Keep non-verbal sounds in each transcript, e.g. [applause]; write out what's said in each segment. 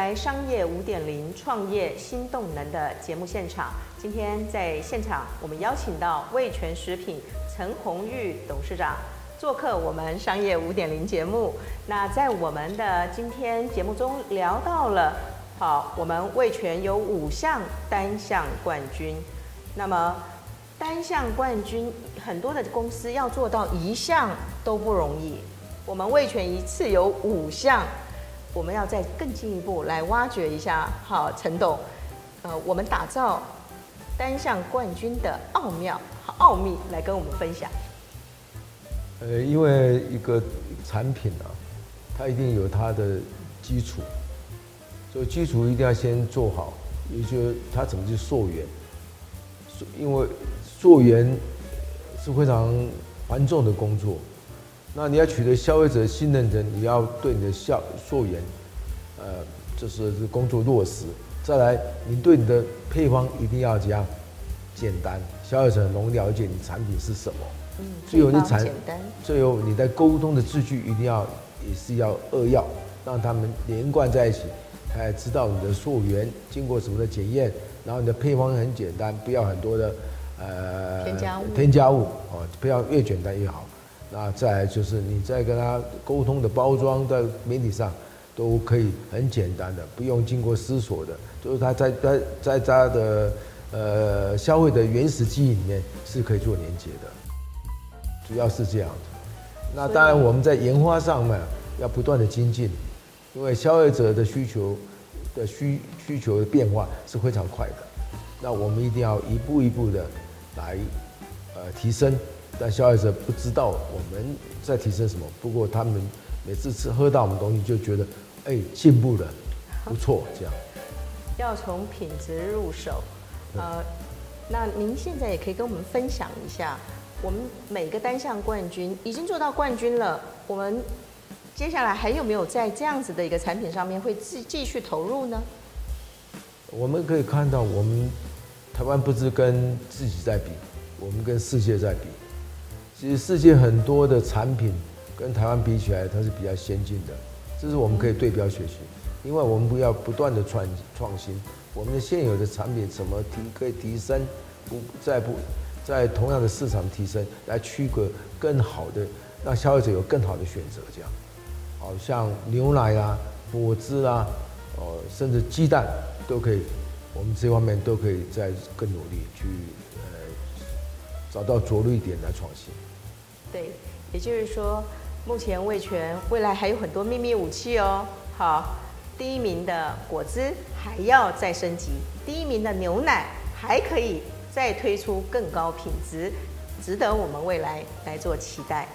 来商业五点零创业新动能的节目现场。今天在现场，我们邀请到味全食品陈鸿裕董事长做客我们商业五点零节目。那在我们的今天节目中聊到了，好，我们味全有五项单项冠军。那么单项冠军，很多的公司要做到一项都不容易。我们味全一次有五项。我们要再更进一步来挖掘一下，好，陈董，呃，我们打造单项冠军的奥妙和奥秘来跟我们分享。呃，因为一个产品啊，它一定有它的基础，所以基础一定要先做好，也就是它怎么去溯源，因为溯源是非常繁重的工作。那你要取得消费者信任的，你要对你的效溯源，呃，就是工作落实。再来，你对你的配方一定要加简单，消费者能了解你产品是什么。嗯，最后你产。最后你在沟通的字句一定要也是要扼要，让他们连贯在一起，他也知道你的溯源经过什么的检验，然后你的配方很简单，不要很多的呃添加物，添加物哦，不要越简单越好。那再就是你在跟他沟通的包装在媒体上，都可以很简单的，不用经过思索的，就是他在在在他的呃消费的原始记忆里面是可以做连接的，主要是这样子。那当然我们在研发上面要不断的精进，因为消费者的需求的需需求的变化是非常快的，那我们一定要一步一步的来呃提升。但消费者不知道我们在提升什么，不过他们每次吃喝到我们东西就觉得，哎，进步了，不错，这样。要从品质入手，呃，那您现在也可以跟我们分享一下，我们每个单项冠军已经做到冠军了，我们接下来还有没有在这样子的一个产品上面会继继续投入呢？我们可以看到，我们台湾不是跟自己在比，我们跟世界在比。其实世界很多的产品跟台湾比起来，它是比较先进的，这是我们可以对标学习。因为我们不要不断的创创新，我们的现有的产品怎么提可以提升，不再不在同样的市场提升，来区隔更好的，让消费者有更好的选择。这样，好像牛奶啊、果汁啊，哦，甚至鸡蛋都可以，我们这方面都可以再更努力去呃找到着力点来创新。对，也就是说，目前味全未来还有很多秘密武器哦。好，第一名的果汁还要再升级，第一名的牛奶还可以再推出更高品质，值得我们未来来做期待。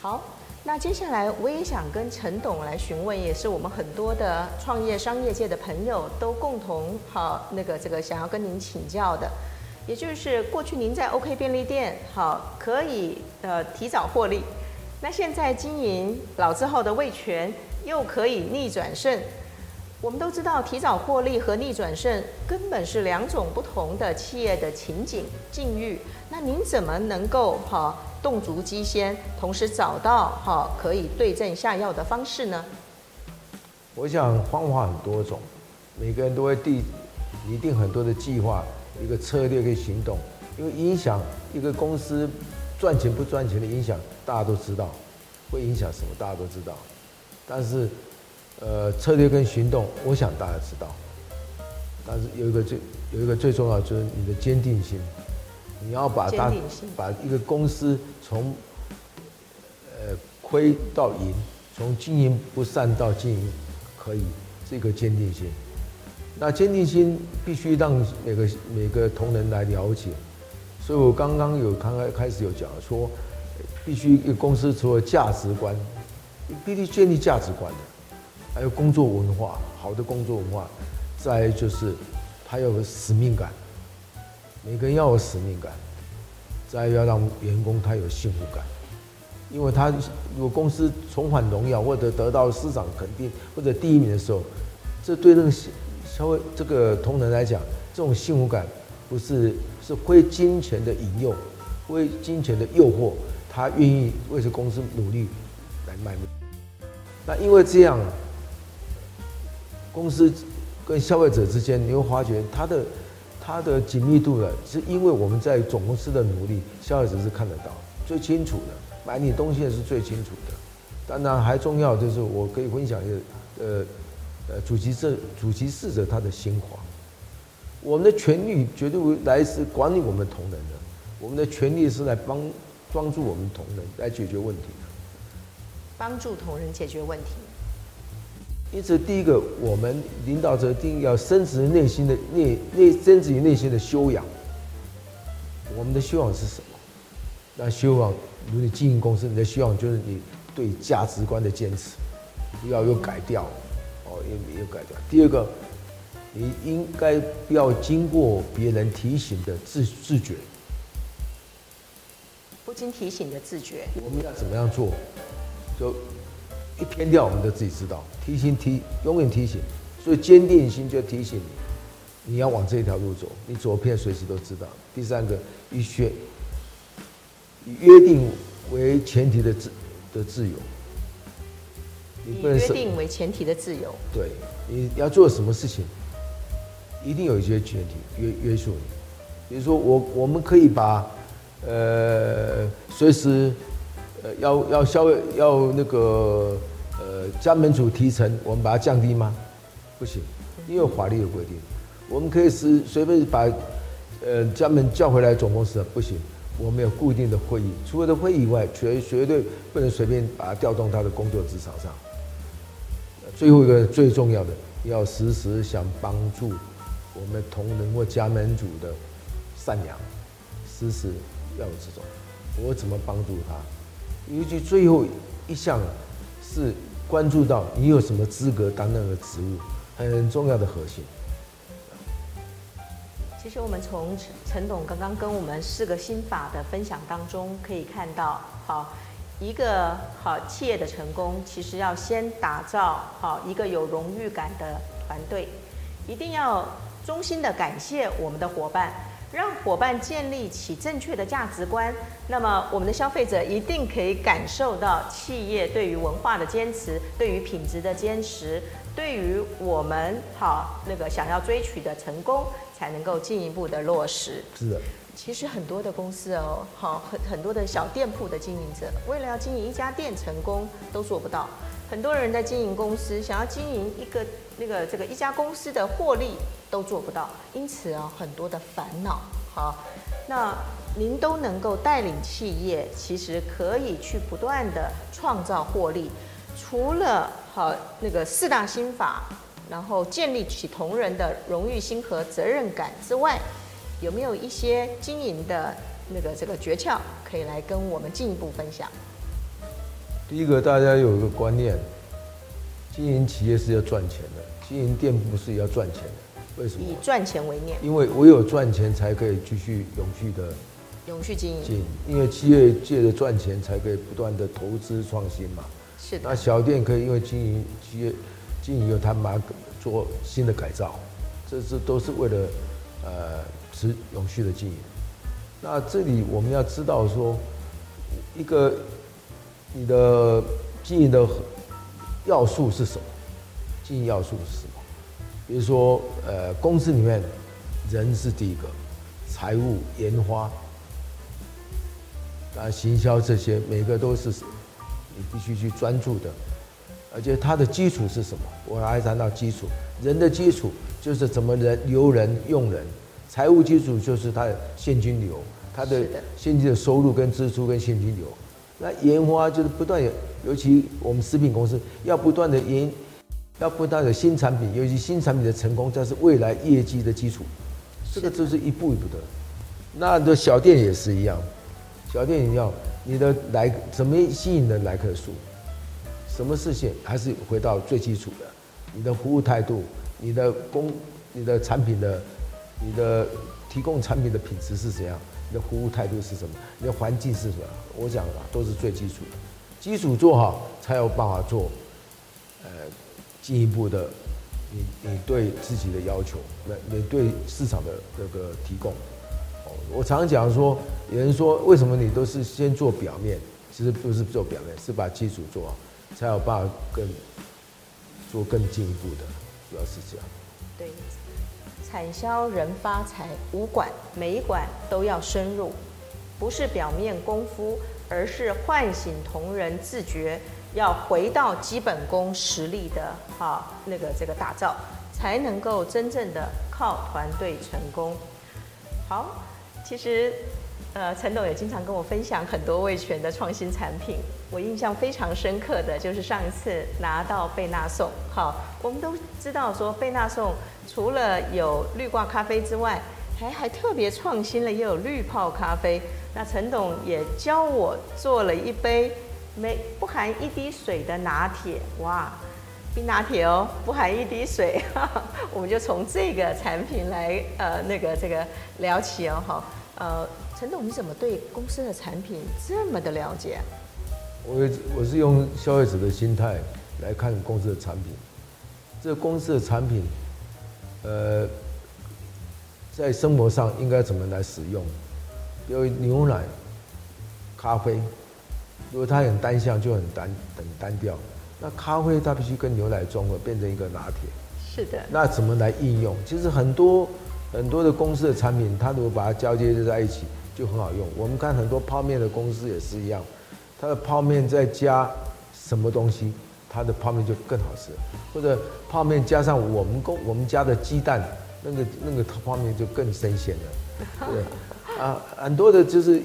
好，那接下来我也想跟陈董来询问，也是我们很多的创业商业界的朋友都共同好那个这个想要跟您请教的。也就是过去您在 OK 便利店好可以呃提早获利，那现在经营老字号的味全又可以逆转胜。我们都知道提早获利和逆转胜根本是两种不同的企业的情景境遇。那您怎么能够哈洞烛机先，同时找到哈可以对症下药的方式呢？我想方法很多种，每个人都会定拟定很多的计划。一个策略跟行动，因为影响一个公司赚钱不赚钱的影响，大家都知道，会影响什么，大家都知道。但是，呃，策略跟行动，我想大家知道。但是有一个最有一个最重要，就是你的坚定性。你要把它把一个公司从呃亏到赢，从经营不善到经营可以，这个坚定性。那坚定心必须让每个每个同仁来了解，所以我刚刚有刚刚开始有讲说，必须一个公司除了价值观，必须建立价值观的，还有工作文化，好的工作文化，再就是他要有使命感，每个人要有使命感，再要让员工他有幸福感，因为他如果公司重返荣耀或者得到市场肯定或者第一名的时候，这对那个。稍微这个同仁来讲，这种幸福感不是是非金钱的引诱，非金钱的诱惑，他愿意为这公司努力来卖命。那因为这样，公司跟消费者之间，你会发觉它的它的紧密度呢，是因为我们在总公司的努力，消费者是看得到最清楚的，买你东西是最清楚的。当然还重要就是我可以分享一个，呃呃，主席这主席侍者他的心话。我们的权利绝对不来自管理我们同仁的，我们的权利是来帮帮助我们同仁来解决问题的，帮助同仁解决问题。因此，第一个，我们领导者一定要深植内心的内内深植于内心的修养。我们的修养是什么？那修养，如你经营公司，你的修养就是你对价值观的坚持，不要有改掉，哦，也没有改掉。第二个。你应该不要经过别人提醒的自自觉，不经提醒的自觉。我们要怎么样做？就一偏掉，我们都自己知道。提醒提，永远提醒，所以坚定心就提醒你，你要往这条路走。你左偏，随时都知道。第三个，以学以约定为前提的自的自由，以约定为前提的自由。对，你要做什么事情？一定有一些前提约约束你，比如说我我们可以把，呃，随时，呃，要要消要那个呃加门主提成，我们把它降低吗？不行，因为法律有规定。我们可以是随便把，呃，家门叫回来总公司，不行，我们有固定的会议，除了的会议以外，绝绝对不能随便把它调动他的工作职场上。最后一个最重要的，要时时想帮助。我们同仁或家门主的善良，时时要有这种，我怎么帮助他？尤其最后一项是关注到你有什么资格担任的职务，很重要的核心。其实我们从陈陈董刚刚跟我们四个心法的分享当中可以看到，好一个好企业的成功，其实要先打造好一个有荣誉感的团队，一定要。衷心的感谢我们的伙伴，让伙伴建立起正确的价值观，那么我们的消费者一定可以感受到企业对于文化的坚持，对于品质的坚持，对于我们好那个想要追取的成功，才能够进一步的落实。是的，其实很多的公司哦，好很很多的小店铺的经营者，为了要经营一家店成功，都做不到。很多人在经营公司，想要经营一个那个这个一家公司的获利都做不到，因此啊，很多的烦恼。好，那您都能够带领企业，其实可以去不断的创造获利。除了好那个四大心法，然后建立起同仁的荣誉心和责任感之外，有没有一些经营的那个这个诀窍可以来跟我们进一步分享？第一个，大家有一个观念，经营企业是要赚钱的，经营店铺是要赚钱的。为什么？以赚钱为念。因为唯有赚钱才可以继续永续的永续经营。经营，因为企业借着赚钱才可以不断的投资创新嘛。是的。那小店可以因为经营企业经营以后，他妈做新的改造，这是都是为了呃持永续的经营。那这里我们要知道说一个。你的经营的要素是什么？经营要素是什么？比如说，呃，公司里面人是第一个，财务、研发，啊，行销这些，每个都是你必须去专注的。而且它的基础是什么？我来谈到基础，人的基础就是怎么人留人用人，财务基础就是它的现金流，它的现金的收入跟支出跟现金流。那研发就是不断有，尤其我们食品公司要不断的研，要不断的新产品，尤其新产品的成功，这是未来业绩的基础。这个就是一步一步的。那的小店也是一样，小店一样，你的来怎么吸引的来客数？什么事情还是回到最基础的，你的服务态度，你的工，你的产品的，你的提供产品的品质是怎样？你的服务态度是什么？你的环境是什么？我讲的都是最基础的，基础做好才有办法做，呃，进一步的，你你对自己的要求，那你对市场的这个提供。哦，我常讲说，有人说为什么你都是先做表面？其实不是做表面，是把基础做好，才有办法更做更进一步的。主要是这样。对，产销人发财，五管每一管都要深入，不是表面功夫，而是唤醒同仁自觉，要回到基本功实力的啊那个这个打造，才能够真正的靠团队成功。好，其实。呃，陈董也经常跟我分享很多味全的创新产品。我印象非常深刻的就是上一次拿到贝纳颂。好，我们都知道说贝纳颂除了有滤挂咖啡之外，还还特别创新了，也有滤泡咖啡。那陈董也教我做了一杯没不含一滴水的拿铁，哇，冰拿铁哦，不含一滴水。[laughs] 我们就从这个产品来呃那个这个聊起哦，好，呃。陈董，你怎么对公司的产品这么的了解？我我是用消费者的心态来看公司的产品。这个公司的产品，呃，在生活上应该怎么来使用？比如牛奶、咖啡，如果它很单向，就很单很单调。那咖啡它必须跟牛奶综合，变成一个拿铁。是的。那怎么来应用？其实很多很多的公司的产品，它如果把它交接在一起。就很好用。我们看很多泡面的公司也是一样，它的泡面再加什么东西，它的泡面就更好吃。或者泡面加上我们公我们家的鸡蛋，那个那个泡面就更新鲜了。对，[laughs] 啊，很多的就是，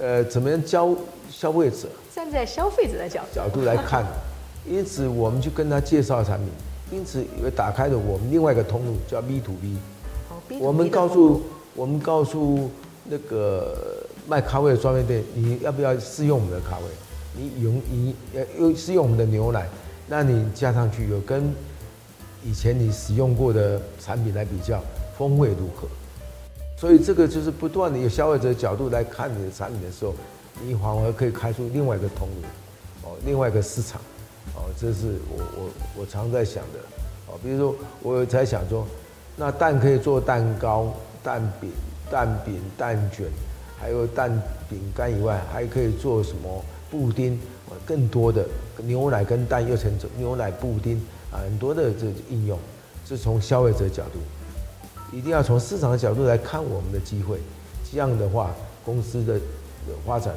呃，怎么样教消费者？站在消费者的角度角度来看，[laughs] 因此我们就跟他介绍产品，因此也打开了我们另外一个通路，叫，B to B 我们告诉我们告诉。那个卖咖啡的专卖店，你要不要试用我们的咖啡？你用你又试用我们的牛奶，那你加上去有跟以前你使用过的产品来比较，风味如何？所以这个就是不断的有消费者角度来看你的产品的时候，你反而可以开出另外一个通路，哦，另外一个市场，哦，这是我我我常在想的，哦，比如说我在想说，那蛋可以做蛋糕、蛋饼。蛋饼、蛋卷，还有蛋饼干以外，还可以做什么布丁？更多的牛奶跟蛋又成牛奶布丁啊，很多的这应用，是从消费者角度，一定要从市场的角度来看我们的机会。这样的话，公司的发展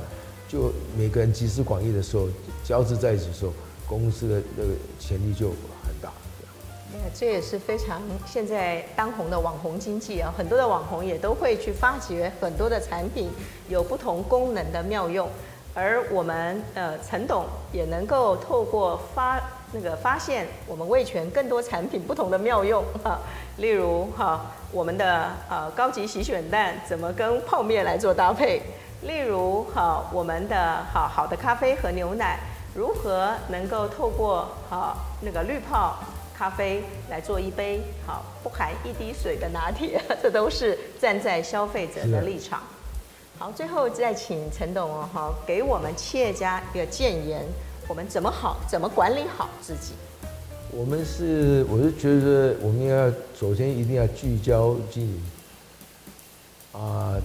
就每个人集思广益的时候，交织在一起的时候，公司的那个潜力就很大。这也是非常现在当红的网红经济啊，很多的网红也都会去发掘很多的产品有不同功能的妙用，而我们呃陈董也能够透过发那个发现我们味全更多产品不同的妙用哈，例如哈我们的呃高级洗选蛋怎么跟泡面来做搭配，例如哈我们的好好的咖啡和牛奶如何能够透过好那个滤泡。咖啡来做一杯好不含一滴水的拿铁，这都是站在消费者的立场。好，最后再请陈董哦，哈，给我们企业家一个建言，我们怎么好，怎么管理好自己？我们是，我是觉得我们要首先一定要聚焦经营，啊，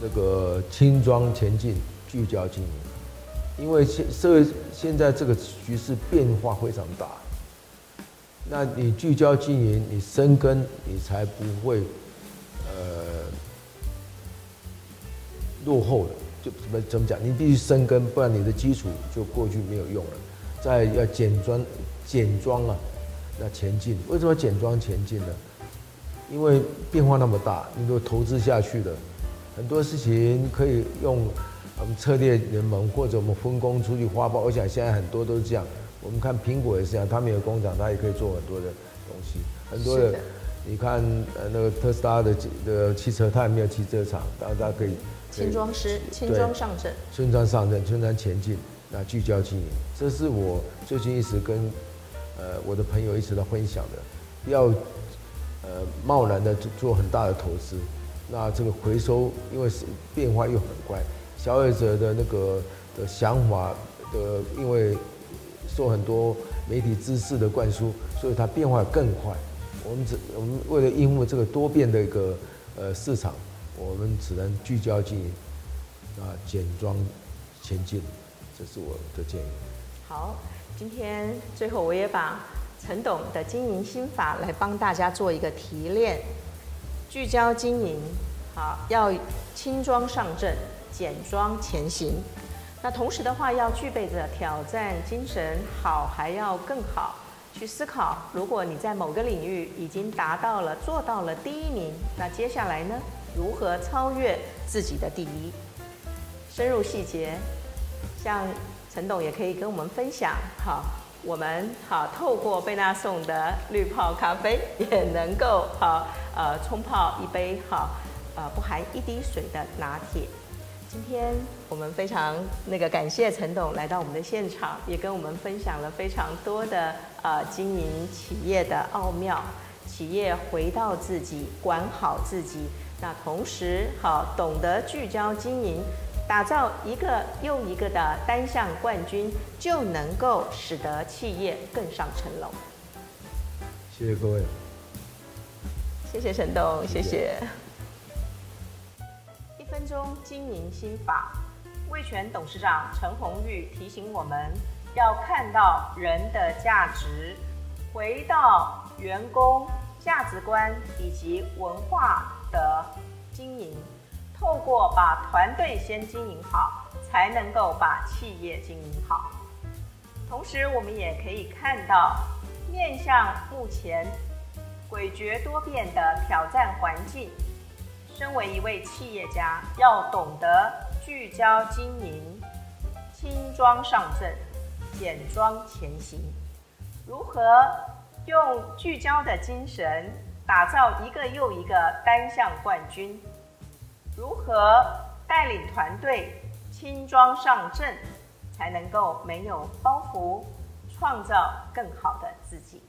那个轻装前进，聚焦经营，因为现社会现在这个局势变化非常大。那你聚焦经营，你深耕，你才不会，呃，落后了。就怎么怎么讲？你必须深耕，不然你的基础就过去没有用了。再要简装，简装啊，那前进。为什么简装前进呢？因为变化那么大，你都投资下去了，很多事情可以用我们策略联盟或者我们分工出去花包。我想现在很多都是这样。我们看苹果也是这样，他们有工厂，他也可以做很多的东西，很多的。的你看，呃，那个特斯拉的的汽车，它也没有汽车厂，但是它可以。轻装师，轻装上阵。轻装上阵，轻装前进，那聚焦经营，这是我最近一直跟呃我的朋友一直在分享的，不要呃贸然的做做很大的投资，那这个回收因为是变化又很快，消费者的那个的想法的因为。做很多媒体知识的灌输，所以它变化更快。我们只我们为了应付这个多变的一个呃市场，我们只能聚焦经营啊，简装前进，这是我的建议。好，今天最后我也把陈董的经营心法来帮大家做一个提炼，聚焦经营，好，要轻装上阵，简装前行。那同时的话，要具备着挑战精神，好还要更好，去思考，如果你在某个领域已经达到了、做到了第一名，那接下来呢，如何超越自己的第一？深入细节，像陈董也可以跟我们分享，好，我们好透过贝纳颂的滤泡咖啡，也能够好呃冲泡一杯好呃不含一滴水的拿铁。今天我们非常那个感谢陈董来到我们的现场，也跟我们分享了非常多的呃经营企业的奥妙，企业回到自己，管好自己，那同时好懂得聚焦经营，打造一个又一个的单项冠军，就能够使得企业更上层楼。谢谢各位，谢谢陈董，谢谢。分 [laughs] 钟经营心法，味全董事长陈红玉提醒我们要看到人的价值，回到员工价值观以及文化的经营，透过把团队先经营好，才能够把企业经营好。同时，我们也可以看到，面向目前诡谲多变的挑战环境。身为一位企业家，要懂得聚焦经营，轻装上阵，简装前行。如何用聚焦的精神打造一个又一个单项冠军？如何带领团队轻装上阵，才能够没有包袱，创造更好的自己？